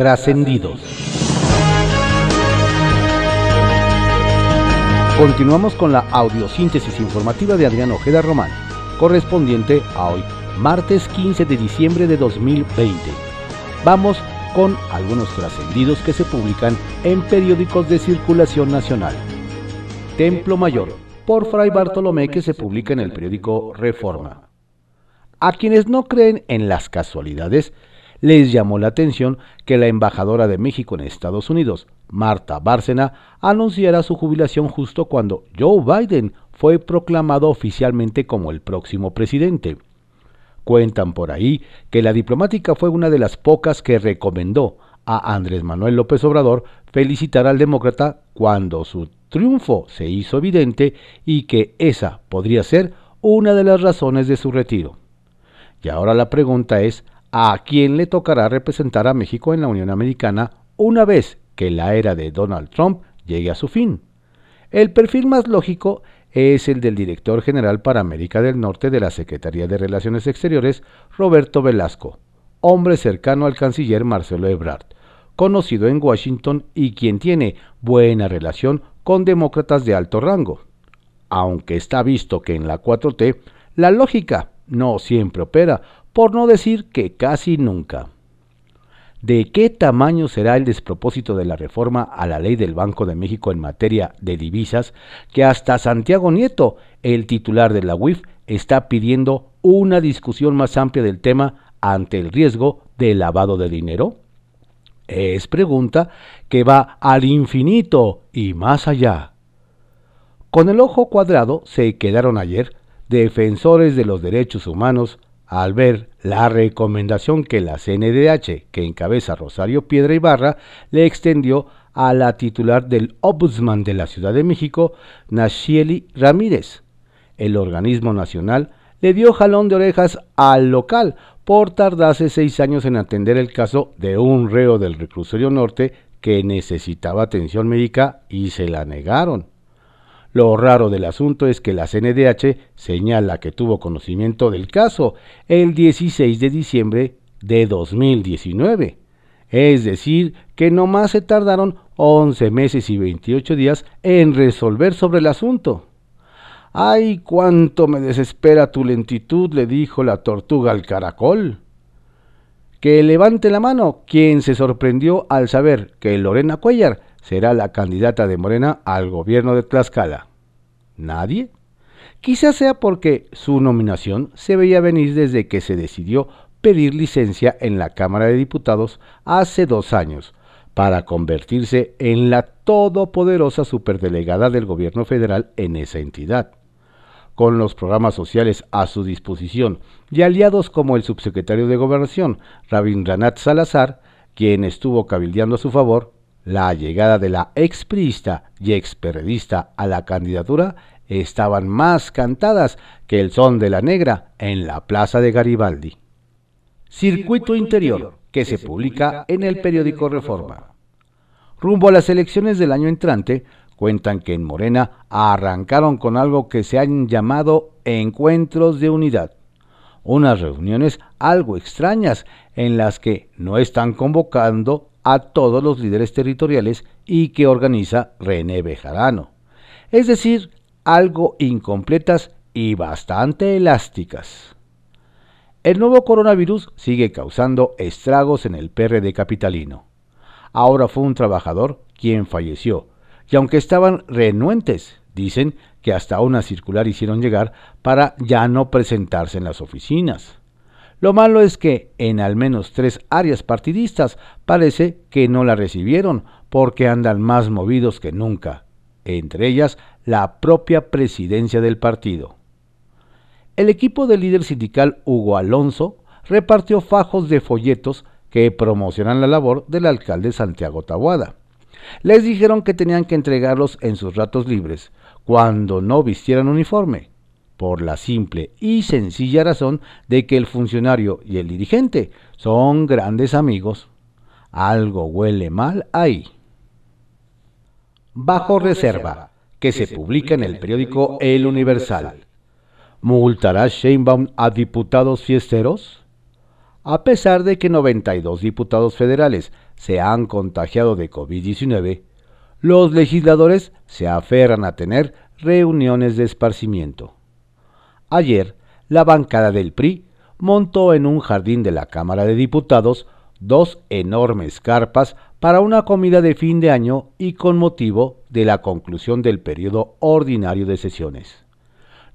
Trascendidos. Continuamos con la audiosíntesis informativa de Adrián Ojeda Román, correspondiente a hoy, martes 15 de diciembre de 2020. Vamos con algunos trascendidos que se publican en periódicos de circulación nacional. Templo Mayor, por Fray Bartolomé, que se publica en el periódico Reforma. A quienes no creen en las casualidades, les llamó la atención que la embajadora de México en Estados Unidos, Marta Bárcena, anunciara su jubilación justo cuando Joe Biden fue proclamado oficialmente como el próximo presidente. Cuentan por ahí que la diplomática fue una de las pocas que recomendó a Andrés Manuel López Obrador felicitar al demócrata cuando su triunfo se hizo evidente y que esa podría ser una de las razones de su retiro. Y ahora la pregunta es, ¿a quién le tocará representar a México en la Unión Americana una vez que la era de Donald Trump llegue a su fin? El perfil más lógico es el del director general para América del Norte de la Secretaría de Relaciones Exteriores, Roberto Velasco, hombre cercano al canciller Marcelo Ebrard, conocido en Washington y quien tiene buena relación con demócratas de alto rango. Aunque está visto que en la 4T la lógica no siempre opera, por no decir que casi nunca. ¿De qué tamaño será el despropósito de la reforma a la ley del Banco de México en materia de divisas que hasta Santiago Nieto, el titular de la UIF, está pidiendo una discusión más amplia del tema ante el riesgo de lavado de dinero? Es pregunta que va al infinito y más allá. Con el ojo cuadrado se quedaron ayer defensores de los derechos humanos al ver la recomendación que la CNDH, que encabeza Rosario Piedra Ibarra, le extendió a la titular del Ombudsman de la Ciudad de México, Nashieli Ramírez. El organismo nacional le dio jalón de orejas al local por tardarse seis años en atender el caso de un reo del reclusorio norte que necesitaba atención médica y se la negaron. Lo raro del asunto es que la CNDH señala que tuvo conocimiento del caso el 16 de diciembre de 2019. Es decir, que nomás se tardaron 11 meses y 28 días en resolver sobre el asunto. ¡Ay, cuánto me desespera tu lentitud! le dijo la tortuga al caracol. Que levante la mano quien se sorprendió al saber que Lorena Cuellar será la candidata de Morena al gobierno de Tlaxcala. ¿Nadie? Quizás sea porque su nominación se veía venir desde que se decidió pedir licencia en la Cámara de Diputados hace dos años para convertirse en la todopoderosa superdelegada del gobierno federal en esa entidad. Con los programas sociales a su disposición y aliados como el subsecretario de Gobernación, Rabindranath Salazar, quien estuvo cabildeando a su favor, la llegada de la expriista y experredista a la candidatura estaban más cantadas que el son de la negra en la plaza de Garibaldi. Circuito Interior, que se publica en el periódico Reforma. Rumbo a las elecciones del año entrante, cuentan que en Morena arrancaron con algo que se han llamado encuentros de unidad, unas reuniones algo extrañas en las que no están convocando a todos los líderes territoriales y que organiza René Bejarano. Es decir, algo incompletas y bastante elásticas. El nuevo coronavirus sigue causando estragos en el PRD capitalino. Ahora fue un trabajador quien falleció, y aunque estaban renuentes, dicen que hasta una circular hicieron llegar para ya no presentarse en las oficinas. Lo malo es que en al menos tres áreas partidistas parece que no la recibieron porque andan más movidos que nunca, entre ellas la propia presidencia del partido. El equipo del líder sindical Hugo Alonso repartió fajos de folletos que promocionan la labor del alcalde Santiago Tabuada. Les dijeron que tenían que entregarlos en sus ratos libres, cuando no vistieran uniforme, por la simple y sencilla razón de que el funcionario y el dirigente son grandes amigos. Algo huele mal ahí. Bajo reserva, que se publica en el periódico El Universal. ¿Multará Sheinbaum a diputados fiesteros? a pesar de que 92 diputados federales se han contagiado de COVID-19, los legisladores se aferran a tener reuniones de esparcimiento. Ayer, la bancada del PRI montó en un jardín de la Cámara de Diputados dos enormes carpas para una comida de fin de año y con motivo de la conclusión del periodo ordinario de sesiones.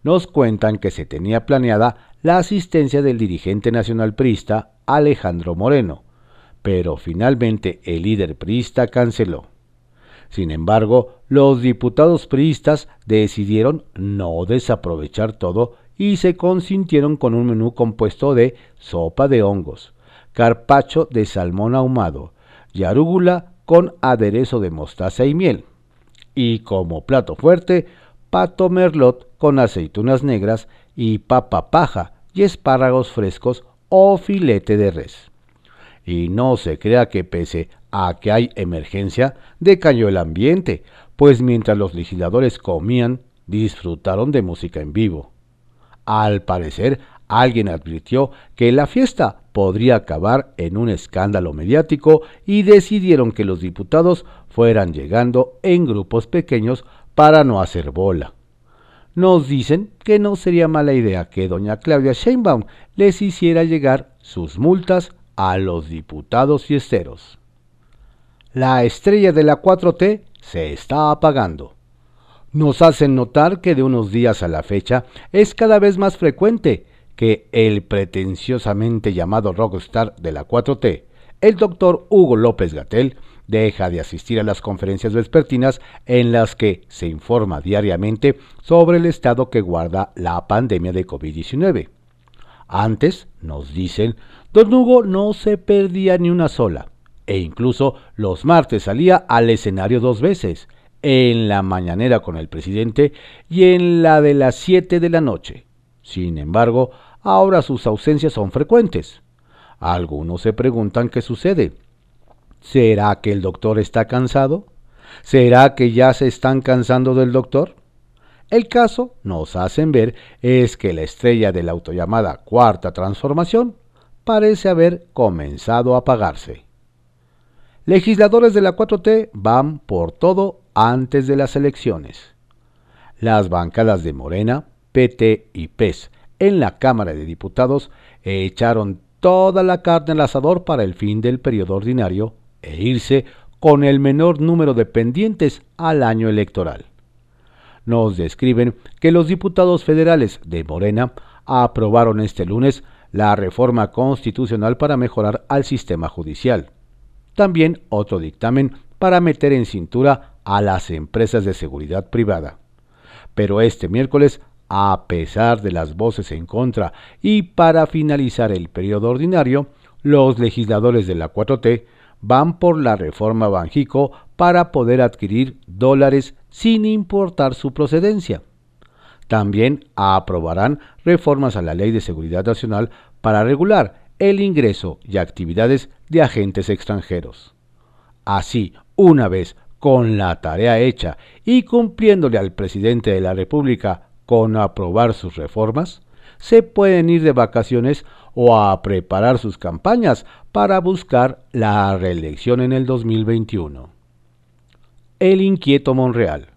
Nos cuentan que se tenía planeada la asistencia del dirigente nacional priista Alejandro Moreno, pero finalmente el líder priista canceló. Sin embargo, los diputados priistas decidieron no desaprovechar todo y se consintieron con un menú compuesto de sopa de hongos, carpacho de salmón ahumado y arúgula con aderezo de mostaza y miel. Y como plato fuerte, pato merlot con aceitunas negras y papa paja y espárragos frescos o filete de res. Y no se crea que pese a que hay emergencia, decayó el ambiente, pues mientras los legisladores comían, disfrutaron de música en vivo. Al parecer, alguien advirtió que la fiesta podría acabar en un escándalo mediático y decidieron que los diputados fueran llegando en grupos pequeños para no hacer bola. Nos dicen que no sería mala idea que doña Claudia Sheinbaum les hiciera llegar sus multas a los diputados fiesteros. La estrella de la 4T se está apagando. Nos hacen notar que de unos días a la fecha es cada vez más frecuente que el pretenciosamente llamado rockstar de la 4T, el doctor Hugo López Gatel, deja de asistir a las conferencias vespertinas en las que se informa diariamente sobre el estado que guarda la pandemia de COVID-19. Antes, nos dicen, don Hugo no se perdía ni una sola, e incluso los martes salía al escenario dos veces, en la mañanera con el presidente y en la de las 7 de la noche. Sin embargo, ahora sus ausencias son frecuentes. Algunos se preguntan qué sucede. ¿Será que el doctor está cansado? ¿Será que ya se están cansando del doctor? El caso, nos hacen ver, es que la estrella de la autollamada cuarta transformación parece haber comenzado a apagarse. Legisladores de la 4T van por todo antes de las elecciones. Las bancadas de Morena, PT y PES en la Cámara de Diputados echaron toda la carne al asador para el fin del periodo ordinario e irse con el menor número de pendientes al año electoral. Nos describen que los diputados federales de Morena aprobaron este lunes la reforma constitucional para mejorar al sistema judicial. También otro dictamen para meter en cintura a las empresas de seguridad privada. Pero este miércoles a pesar de las voces en contra y para finalizar el periodo ordinario, los legisladores de la 4T van por la reforma Banjico para poder adquirir dólares sin importar su procedencia. También aprobarán reformas a la Ley de Seguridad Nacional para regular el ingreso y actividades de agentes extranjeros. Así, una vez con la tarea hecha y cumpliéndole al presidente de la República con aprobar sus reformas, se pueden ir de vacaciones o a preparar sus campañas para buscar la reelección en el 2021. El inquieto Monreal.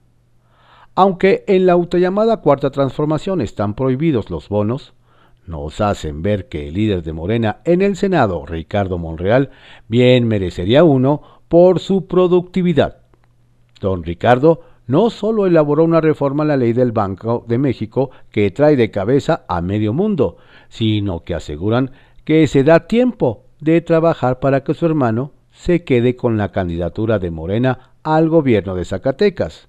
Aunque en la autollamada cuarta transformación están prohibidos los bonos, nos hacen ver que el líder de Morena en el Senado, Ricardo Monreal, bien merecería uno por su productividad. Don Ricardo no solo elaboró una reforma a la ley del Banco de México que trae de cabeza a medio mundo, sino que aseguran que se da tiempo de trabajar para que su hermano se quede con la candidatura de Morena al gobierno de Zacatecas.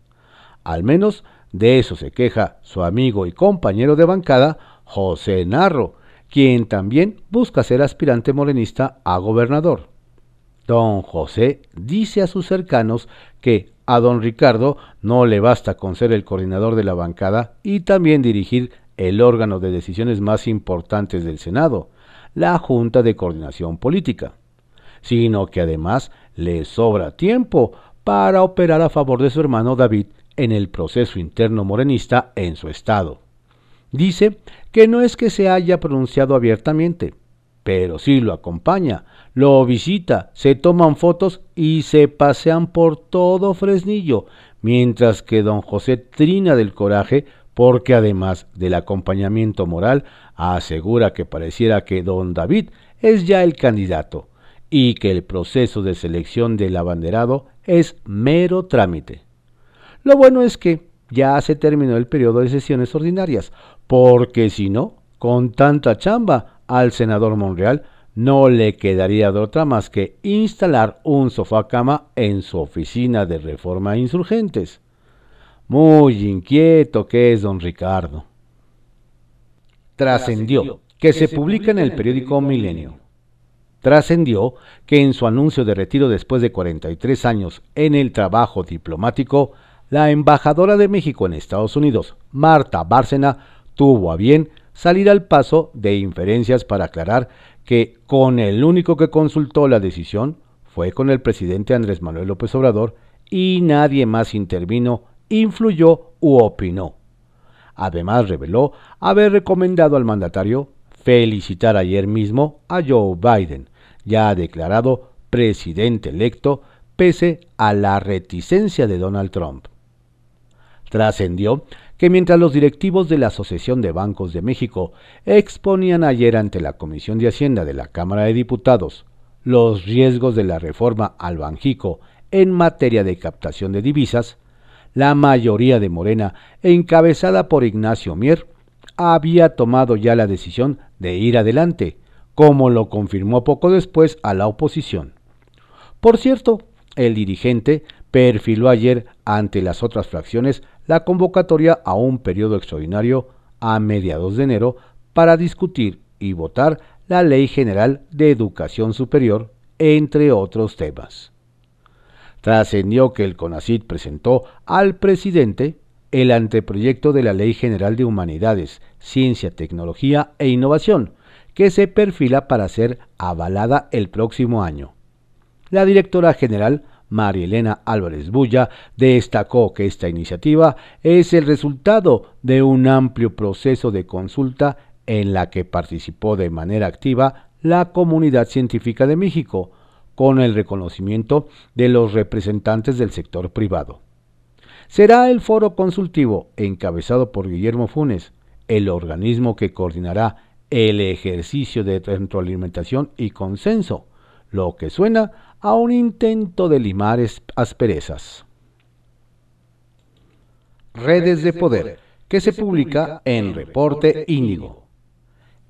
Al menos de eso se queja su amigo y compañero de bancada, José Narro, quien también busca ser aspirante morenista a gobernador. Don José dice a sus cercanos que a don Ricardo no le basta con ser el coordinador de la bancada y también dirigir el órgano de decisiones más importantes del Senado, la Junta de Coordinación Política, sino que además le sobra tiempo para operar a favor de su hermano David en el proceso interno morenista en su estado. Dice que no es que se haya pronunciado abiertamente, pero sí lo acompaña, lo visita, se toman fotos y se pasean por todo Fresnillo, mientras que don José trina del coraje porque además del acompañamiento moral, asegura que pareciera que don David es ya el candidato y que el proceso de selección del abanderado es mero trámite. Lo bueno es que ya se terminó el periodo de sesiones ordinarias, porque si no, con tanta chamba al senador Monreal no le quedaría de otra más que instalar un sofá cama en su oficina de reforma insurgentes. Muy inquieto que es don Ricardo. Trascendió que se publica en el periódico Milenio. Trascendió que en su anuncio de retiro después de 43 años en el trabajo diplomático, la embajadora de México en Estados Unidos, Marta Bárcena, tuvo a bien salir al paso de inferencias para aclarar que con el único que consultó la decisión fue con el presidente Andrés Manuel López Obrador y nadie más intervino, influyó u opinó. Además reveló haber recomendado al mandatario felicitar ayer mismo a Joe Biden, ya declarado presidente electo pese a la reticencia de Donald Trump. Trascendió que mientras los directivos de la Asociación de Bancos de México exponían ayer ante la Comisión de Hacienda de la Cámara de Diputados los riesgos de la reforma al Banjico en materia de captación de divisas, la mayoría de Morena, encabezada por Ignacio Mier, había tomado ya la decisión de ir adelante, como lo confirmó poco después a la oposición. Por cierto, el dirigente perfiló ayer ante las otras fracciones la convocatoria a un periodo extraordinario a mediados de enero para discutir y votar la Ley General de Educación Superior, entre otros temas. Trascendió que el CONACID presentó al presidente el anteproyecto de la Ley General de Humanidades, Ciencia, Tecnología e Innovación, que se perfila para ser avalada el próximo año. La directora general María Elena Álvarez Bulla, destacó que esta iniciativa es el resultado de un amplio proceso de consulta en la que participó de manera activa la comunidad científica de México, con el reconocimiento de los representantes del sector privado. Será el foro consultivo encabezado por Guillermo Funes, el organismo que coordinará el ejercicio de retroalimentación y consenso, lo que suena a un intento de limar asperezas. Redes de Poder, que se publica en Reporte Índigo.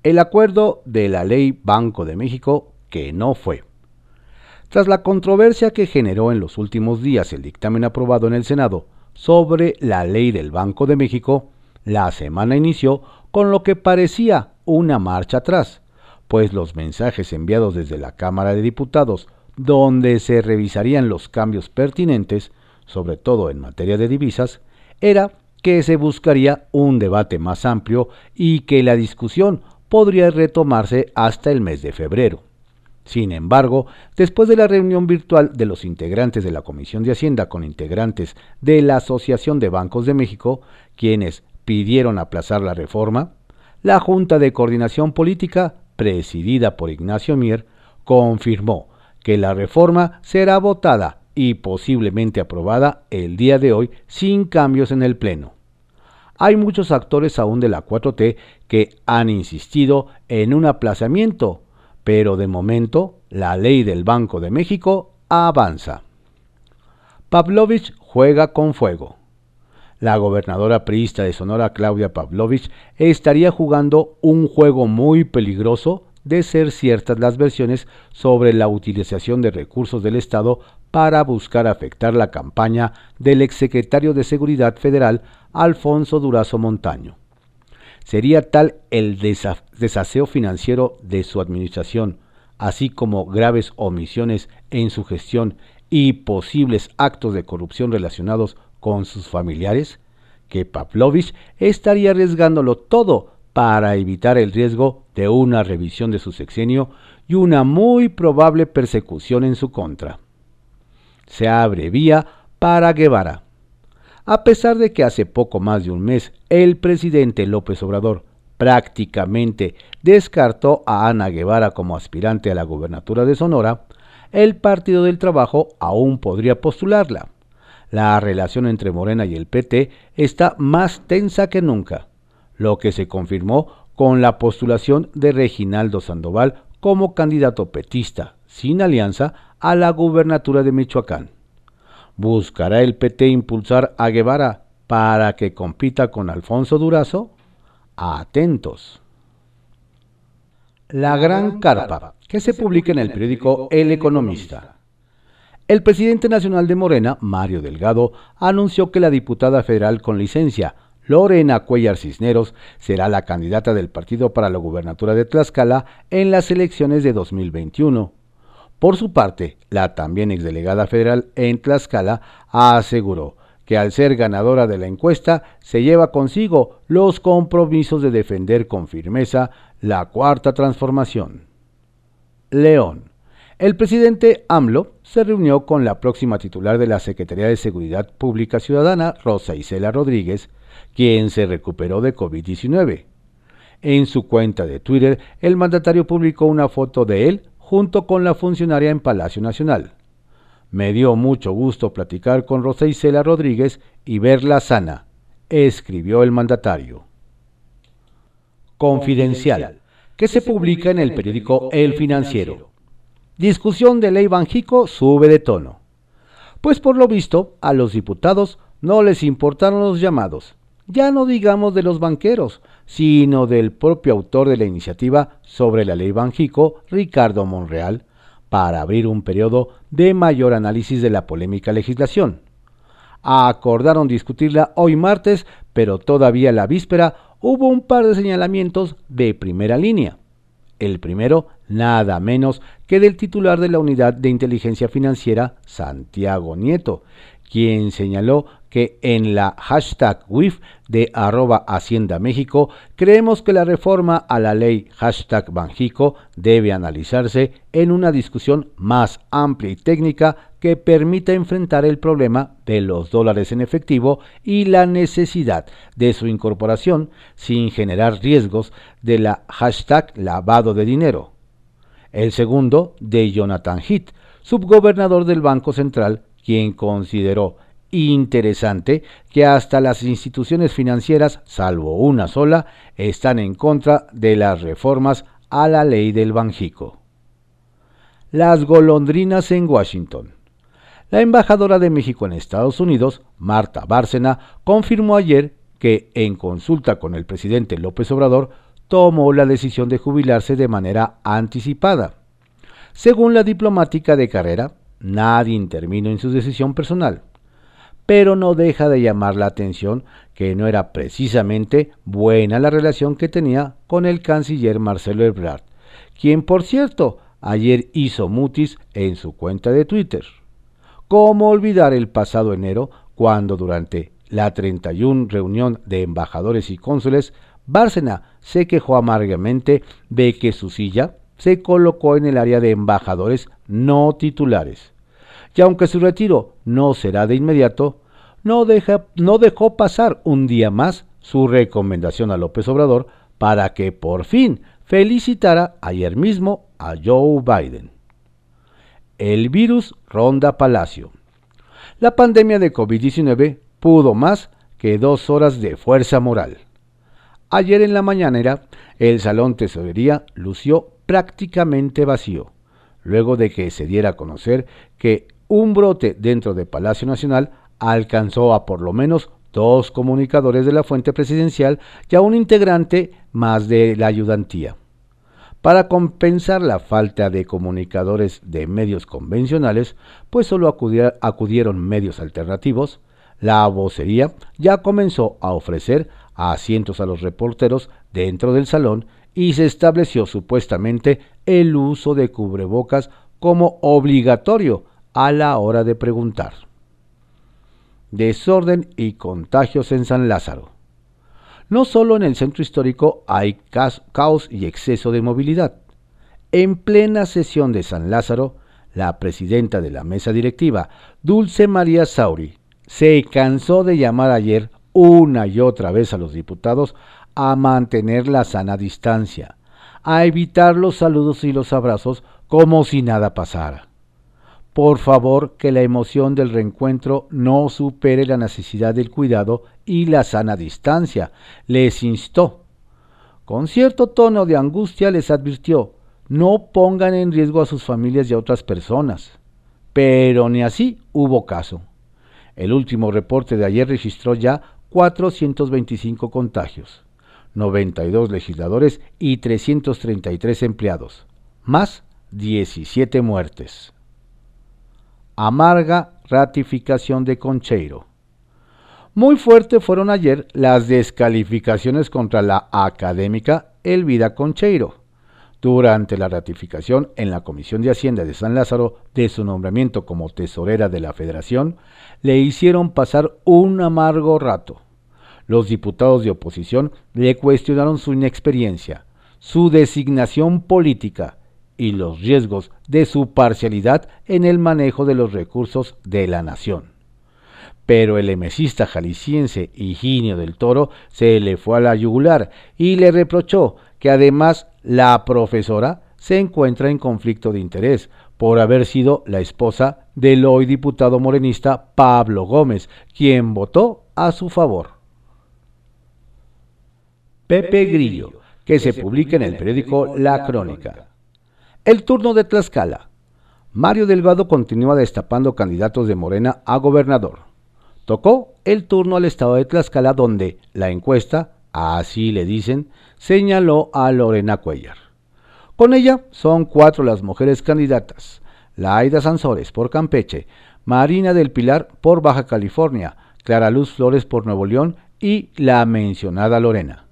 El acuerdo de la Ley Banco de México que no fue. Tras la controversia que generó en los últimos días el dictamen aprobado en el Senado sobre la ley del Banco de México, la semana inició con lo que parecía una marcha atrás, pues los mensajes enviados desde la Cámara de Diputados donde se revisarían los cambios pertinentes, sobre todo en materia de divisas, era que se buscaría un debate más amplio y que la discusión podría retomarse hasta el mes de febrero. Sin embargo, después de la reunión virtual de los integrantes de la Comisión de Hacienda con integrantes de la Asociación de Bancos de México, quienes pidieron aplazar la reforma, la Junta de Coordinación Política, presidida por Ignacio Mier, confirmó que la reforma será votada y posiblemente aprobada el día de hoy sin cambios en el Pleno. Hay muchos actores aún de la 4T que han insistido en un aplazamiento, pero de momento la ley del Banco de México avanza. Pavlovich juega con fuego. La gobernadora priista de Sonora, Claudia Pavlovich, estaría jugando un juego muy peligroso de ser ciertas las versiones sobre la utilización de recursos del Estado para buscar afectar la campaña del exsecretario de Seguridad Federal Alfonso Durazo Montaño. Sería tal el desaseo financiero de su administración, así como graves omisiones en su gestión y posibles actos de corrupción relacionados con sus familiares, que Pavlovich estaría arriesgándolo todo para evitar el riesgo de una revisión de su sexenio y una muy probable persecución en su contra. Se abre vía para Guevara. A pesar de que hace poco más de un mes el presidente López Obrador prácticamente descartó a Ana Guevara como aspirante a la gubernatura de Sonora, el Partido del Trabajo aún podría postularla. La relación entre Morena y el PT está más tensa que nunca, lo que se confirmó con la postulación de Reginaldo Sandoval como candidato petista, sin alianza, a la gubernatura de Michoacán. ¿Buscará el PT impulsar a Guevara para que compita con Alfonso Durazo? Atentos. La Gran Carpa, que se publica en el periódico El Economista. El presidente nacional de Morena, Mario Delgado, anunció que la diputada federal con licencia, Lorena Cuellar Cisneros, será la candidata del partido para la gubernatura de Tlaxcala en las elecciones de 2021. Por su parte, la también exdelegada federal en Tlaxcala aseguró que al ser ganadora de la encuesta se lleva consigo los compromisos de defender con firmeza la cuarta transformación. León. El presidente AMLO se reunió con la próxima titular de la Secretaría de Seguridad Pública Ciudadana, Rosa Isela Rodríguez, quien se recuperó de COVID-19. En su cuenta de Twitter, el mandatario publicó una foto de él junto con la funcionaria en Palacio Nacional. Me dio mucho gusto platicar con Rosa Isela Rodríguez y verla sana, escribió el mandatario. Confidencial, que se publica en el periódico El Financiero. Discusión de ley Banjico sube de tono. Pues por lo visto, a los diputados no les importaron los llamados, ya no digamos de los banqueros, sino del propio autor de la iniciativa sobre la ley Banjico, Ricardo Monreal, para abrir un periodo de mayor análisis de la polémica legislación. Acordaron discutirla hoy martes, pero todavía la víspera hubo un par de señalamientos de primera línea. El primero, nada menos que del titular de la Unidad de Inteligencia Financiera, Santiago Nieto, quien señaló que en la hashtag WIF de arroba Hacienda México creemos que la reforma a la ley hashtag Banjico debe analizarse en una discusión más amplia y técnica que permita enfrentar el problema de los dólares en efectivo y la necesidad de su incorporación sin generar riesgos de la hashtag lavado de dinero. El segundo, de Jonathan Heath, subgobernador del Banco Central, quien consideró interesante que hasta las instituciones financieras, salvo una sola, están en contra de las reformas a la ley del Banjico. Las golondrinas en Washington. La embajadora de México en Estados Unidos, Marta Bárcena, confirmó ayer que, en consulta con el presidente López Obrador, tomó la decisión de jubilarse de manera anticipada. Según la diplomática de carrera, nadie intervino en su decisión personal, pero no deja de llamar la atención que no era precisamente buena la relación que tenía con el canciller Marcelo Ebrard, quien por cierto ayer hizo mutis en su cuenta de Twitter. ¿Cómo olvidar el pasado enero cuando durante la 31 reunión de embajadores y cónsules, Bárcena se quejó amargamente de que su silla se colocó en el área de embajadores no titulares. Y aunque su retiro no será de inmediato, no, deja, no dejó pasar un día más su recomendación a López Obrador para que por fin felicitara ayer mismo a Joe Biden. El virus ronda Palacio. La pandemia de COVID-19 pudo más que dos horas de fuerza moral. Ayer en la mañanera, el salón tesorería lució prácticamente vacío, luego de que se diera a conocer que un brote dentro de Palacio Nacional alcanzó a por lo menos dos comunicadores de la fuente presidencial y a un integrante más de la ayudantía. Para compensar la falta de comunicadores de medios convencionales, pues solo acudieron medios alternativos, la vocería ya comenzó a ofrecer asientos a los reporteros dentro del salón y se estableció supuestamente el uso de cubrebocas como obligatorio a la hora de preguntar. Desorden y contagios en San Lázaro. No solo en el centro histórico hay caos y exceso de movilidad. En plena sesión de San Lázaro, la presidenta de la mesa directiva, Dulce María Sauri, se cansó de llamar ayer una y otra vez a los diputados a mantener la sana distancia, a evitar los saludos y los abrazos como si nada pasara. Por favor, que la emoción del reencuentro no supere la necesidad del cuidado y la sana distancia, les instó. Con cierto tono de angustia les advirtió, no pongan en riesgo a sus familias y a otras personas. Pero ni así hubo caso. El último reporte de ayer registró ya 425 contagios, 92 legisladores y 333 empleados, más 17 muertes. Amarga ratificación de Concheiro. Muy fuerte fueron ayer las descalificaciones contra la académica Elvida Concheiro durante la ratificación en la Comisión de Hacienda de San Lázaro de su nombramiento como tesorera de la Federación, le hicieron pasar un amargo rato. Los diputados de oposición le cuestionaron su inexperiencia, su designación política y los riesgos de su parcialidad en el manejo de los recursos de la nación. Pero el emesista jalisciense Higinio del Toro se le fue a la yugular y le reprochó que además la profesora se encuentra en conflicto de interés por haber sido la esposa del hoy diputado morenista Pablo Gómez, quien votó a su favor. Pepe Grillo, que se publica en el periódico La Crónica. El turno de Tlaxcala. Mario Delgado continúa destapando candidatos de Morena a gobernador. Tocó el turno al estado de Tlaxcala donde la encuesta, así le dicen, señaló a Lorena Cuellar. Con ella son cuatro las mujeres candidatas. Laida Sansores por Campeche, Marina del Pilar por Baja California, Clara Luz Flores por Nuevo León y la mencionada Lorena.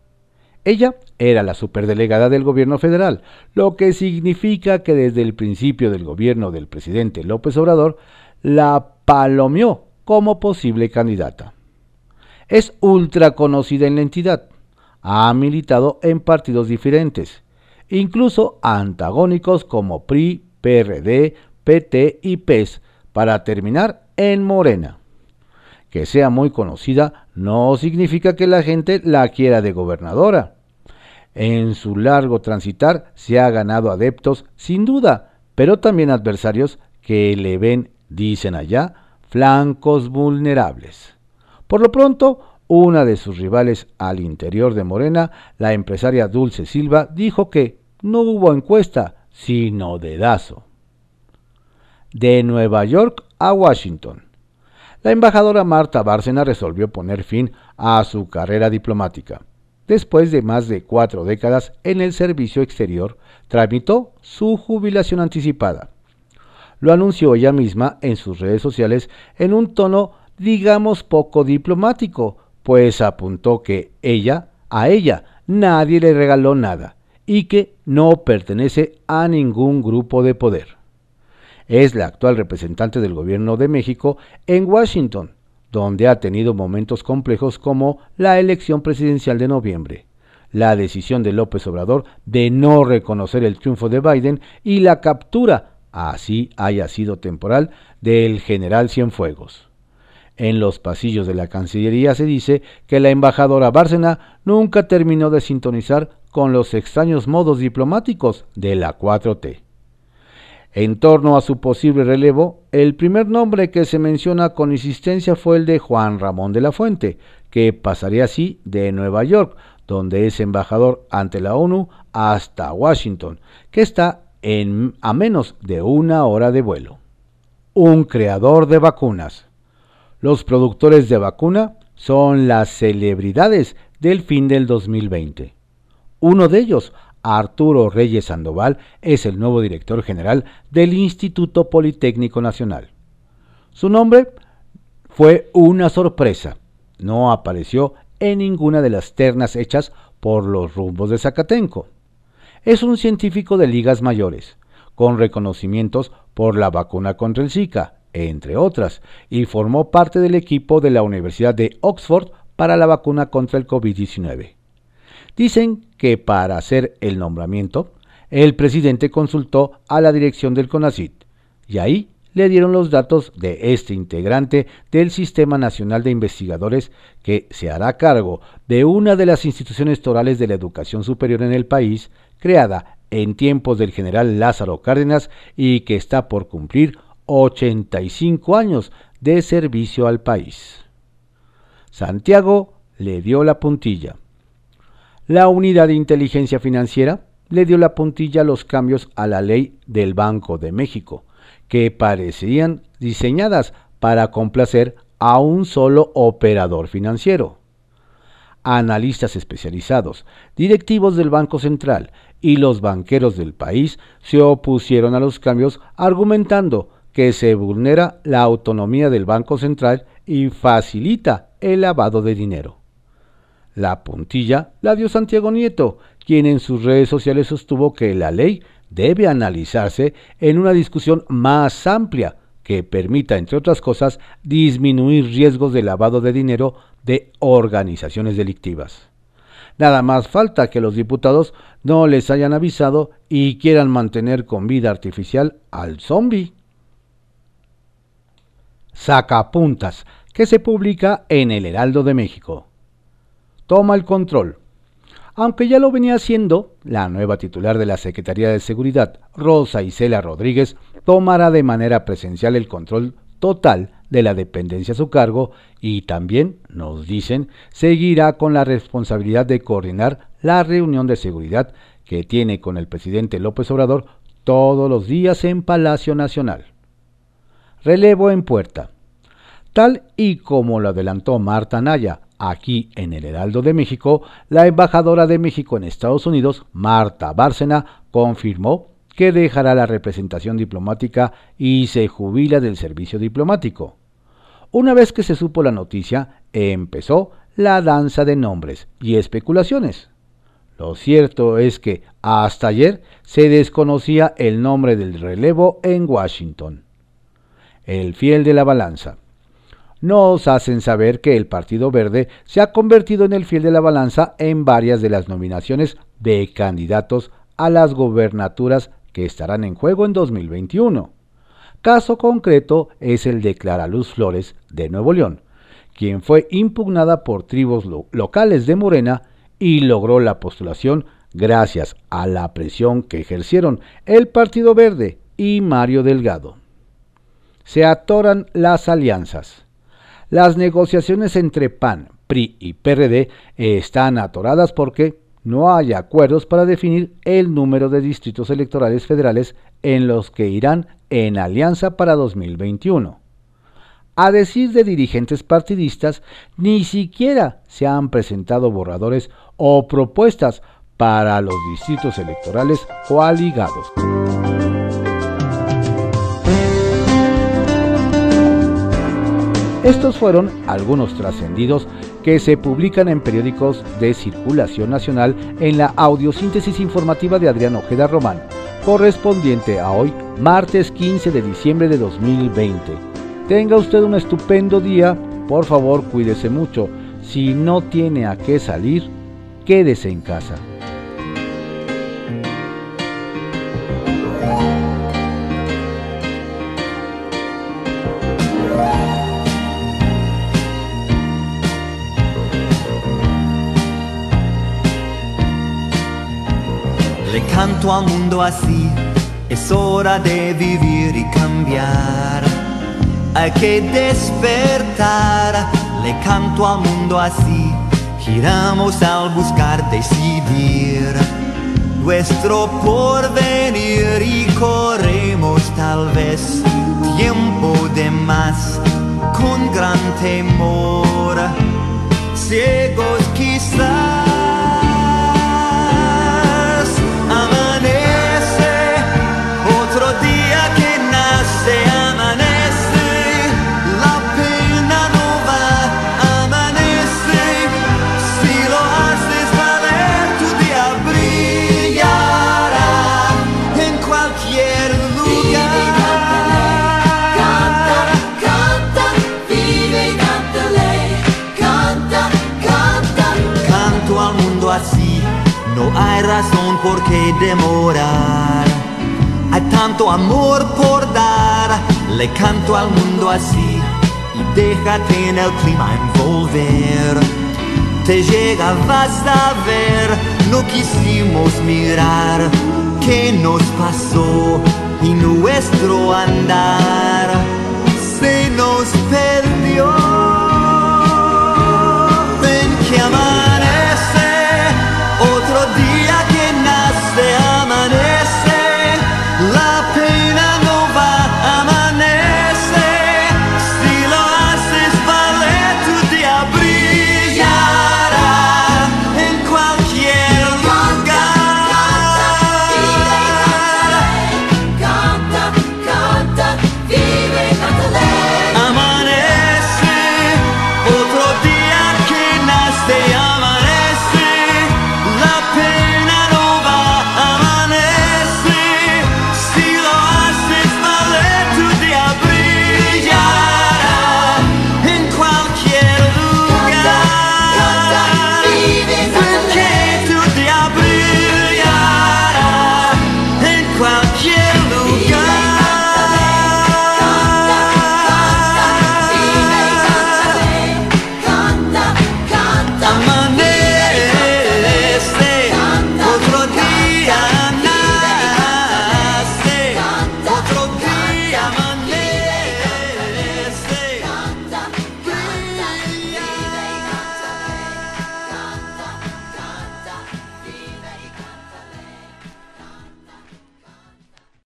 Ella era la superdelegada del gobierno federal, lo que significa que desde el principio del gobierno del presidente López Obrador la palomeó como posible candidata. Es ultra conocida en la entidad ha militado en partidos diferentes, incluso antagónicos como PRI, PRD, PT y PES, para terminar en Morena. Que sea muy conocida no significa que la gente la quiera de gobernadora. En su largo transitar se ha ganado adeptos, sin duda, pero también adversarios que le ven, dicen allá, flancos vulnerables. Por lo pronto, una de sus rivales al interior de Morena, la empresaria Dulce Silva, dijo que no hubo encuesta, sino dedazo. De Nueva York a Washington. La embajadora Marta Bárcena resolvió poner fin a su carrera diplomática. Después de más de cuatro décadas en el servicio exterior, tramitó su jubilación anticipada. Lo anunció ella misma en sus redes sociales en un tono, digamos, poco diplomático, pues apuntó que ella, a ella, nadie le regaló nada y que no pertenece a ningún grupo de poder. Es la actual representante del gobierno de México en Washington, donde ha tenido momentos complejos como la elección presidencial de noviembre, la decisión de López Obrador de no reconocer el triunfo de Biden y la captura, así haya sido temporal, del general Cienfuegos. En los pasillos de la Cancillería se dice que la embajadora Bárcena nunca terminó de sintonizar con los extraños modos diplomáticos de la 4T. En torno a su posible relevo, el primer nombre que se menciona con insistencia fue el de Juan Ramón de la Fuente, que pasaría así de Nueva York, donde es embajador ante la ONU, hasta Washington, que está en, a menos de una hora de vuelo. Un creador de vacunas. Los productores de vacuna son las celebridades del fin del 2020. Uno de ellos, Arturo Reyes Sandoval, es el nuevo director general del Instituto Politécnico Nacional. Su nombre fue una sorpresa. No apareció en ninguna de las ternas hechas por los rumbos de Zacatenco. Es un científico de ligas mayores, con reconocimientos por la vacuna contra el Zika, entre otras, y formó parte del equipo de la Universidad de Oxford para la vacuna contra el COVID-19. Dicen que para hacer el nombramiento, el presidente consultó a la dirección del CONACIT y ahí le dieron los datos de este integrante del Sistema Nacional de Investigadores que se hará cargo de una de las instituciones torales de la educación superior en el país, creada en tiempos del general Lázaro Cárdenas y que está por cumplir 85 años de servicio al país. Santiago le dio la puntilla. La unidad de inteligencia financiera le dio la puntilla a los cambios a la ley del Banco de México, que parecían diseñadas para complacer a un solo operador financiero. Analistas especializados, directivos del Banco Central y los banqueros del país se opusieron a los cambios argumentando que se vulnera la autonomía del Banco Central y facilita el lavado de dinero. La puntilla la dio Santiago Nieto, quien en sus redes sociales sostuvo que la ley debe analizarse en una discusión más amplia que permita, entre otras cosas, disminuir riesgos de lavado de dinero de organizaciones delictivas. Nada más falta que los diputados no les hayan avisado y quieran mantener con vida artificial al zombie. Sacapuntas, que se publica en el Heraldo de México toma el control. Aunque ya lo venía haciendo, la nueva titular de la Secretaría de Seguridad, Rosa Isela Rodríguez, tomará de manera presencial el control total de la dependencia a su cargo y también, nos dicen, seguirá con la responsabilidad de coordinar la reunión de seguridad que tiene con el presidente López Obrador todos los días en Palacio Nacional. Relevo en puerta. Tal y como lo adelantó Marta Naya Aquí en el Heraldo de México, la embajadora de México en Estados Unidos, Marta Bárcena, confirmó que dejará la representación diplomática y se jubila del servicio diplomático. Una vez que se supo la noticia, empezó la danza de nombres y especulaciones. Lo cierto es que hasta ayer se desconocía el nombre del relevo en Washington. El fiel de la balanza nos hacen saber que el Partido Verde se ha convertido en el fiel de la balanza en varias de las nominaciones de candidatos a las gobernaturas que estarán en juego en 2021. Caso concreto es el de Clara Luz Flores de Nuevo León, quien fue impugnada por tribus locales de Morena y logró la postulación gracias a la presión que ejercieron el Partido Verde y Mario Delgado. Se atoran las alianzas. Las negociaciones entre PAN, PRI y PRD están atoradas porque no hay acuerdos para definir el número de distritos electorales federales en los que irán en alianza para 2021. A decir de dirigentes partidistas, ni siquiera se han presentado borradores o propuestas para los distritos electorales coaligados. Estos fueron algunos trascendidos que se publican en periódicos de circulación nacional en la audiosíntesis informativa de Adrián Ojeda Román, correspondiente a hoy, martes 15 de diciembre de 2020. Tenga usted un estupendo día, por favor cuídese mucho. Si no tiene a qué salir, quédese en casa. Canto al mundo así, es hora de vivir y cambiar. Hay que despertar, le canto al mundo así, giramos al buscar decidir nuestro porvenir y corremos tal vez tiempo de más con gran temor, ciegos quizás. hay razón por qué demorar. Hay tanto amor por dar, le canto al mundo así y déjate en el clima envolver. Te llega, vas a ver, no quisimos mirar qué nos pasó y nuestro andar se nos perdió. Ven que amanece otro día.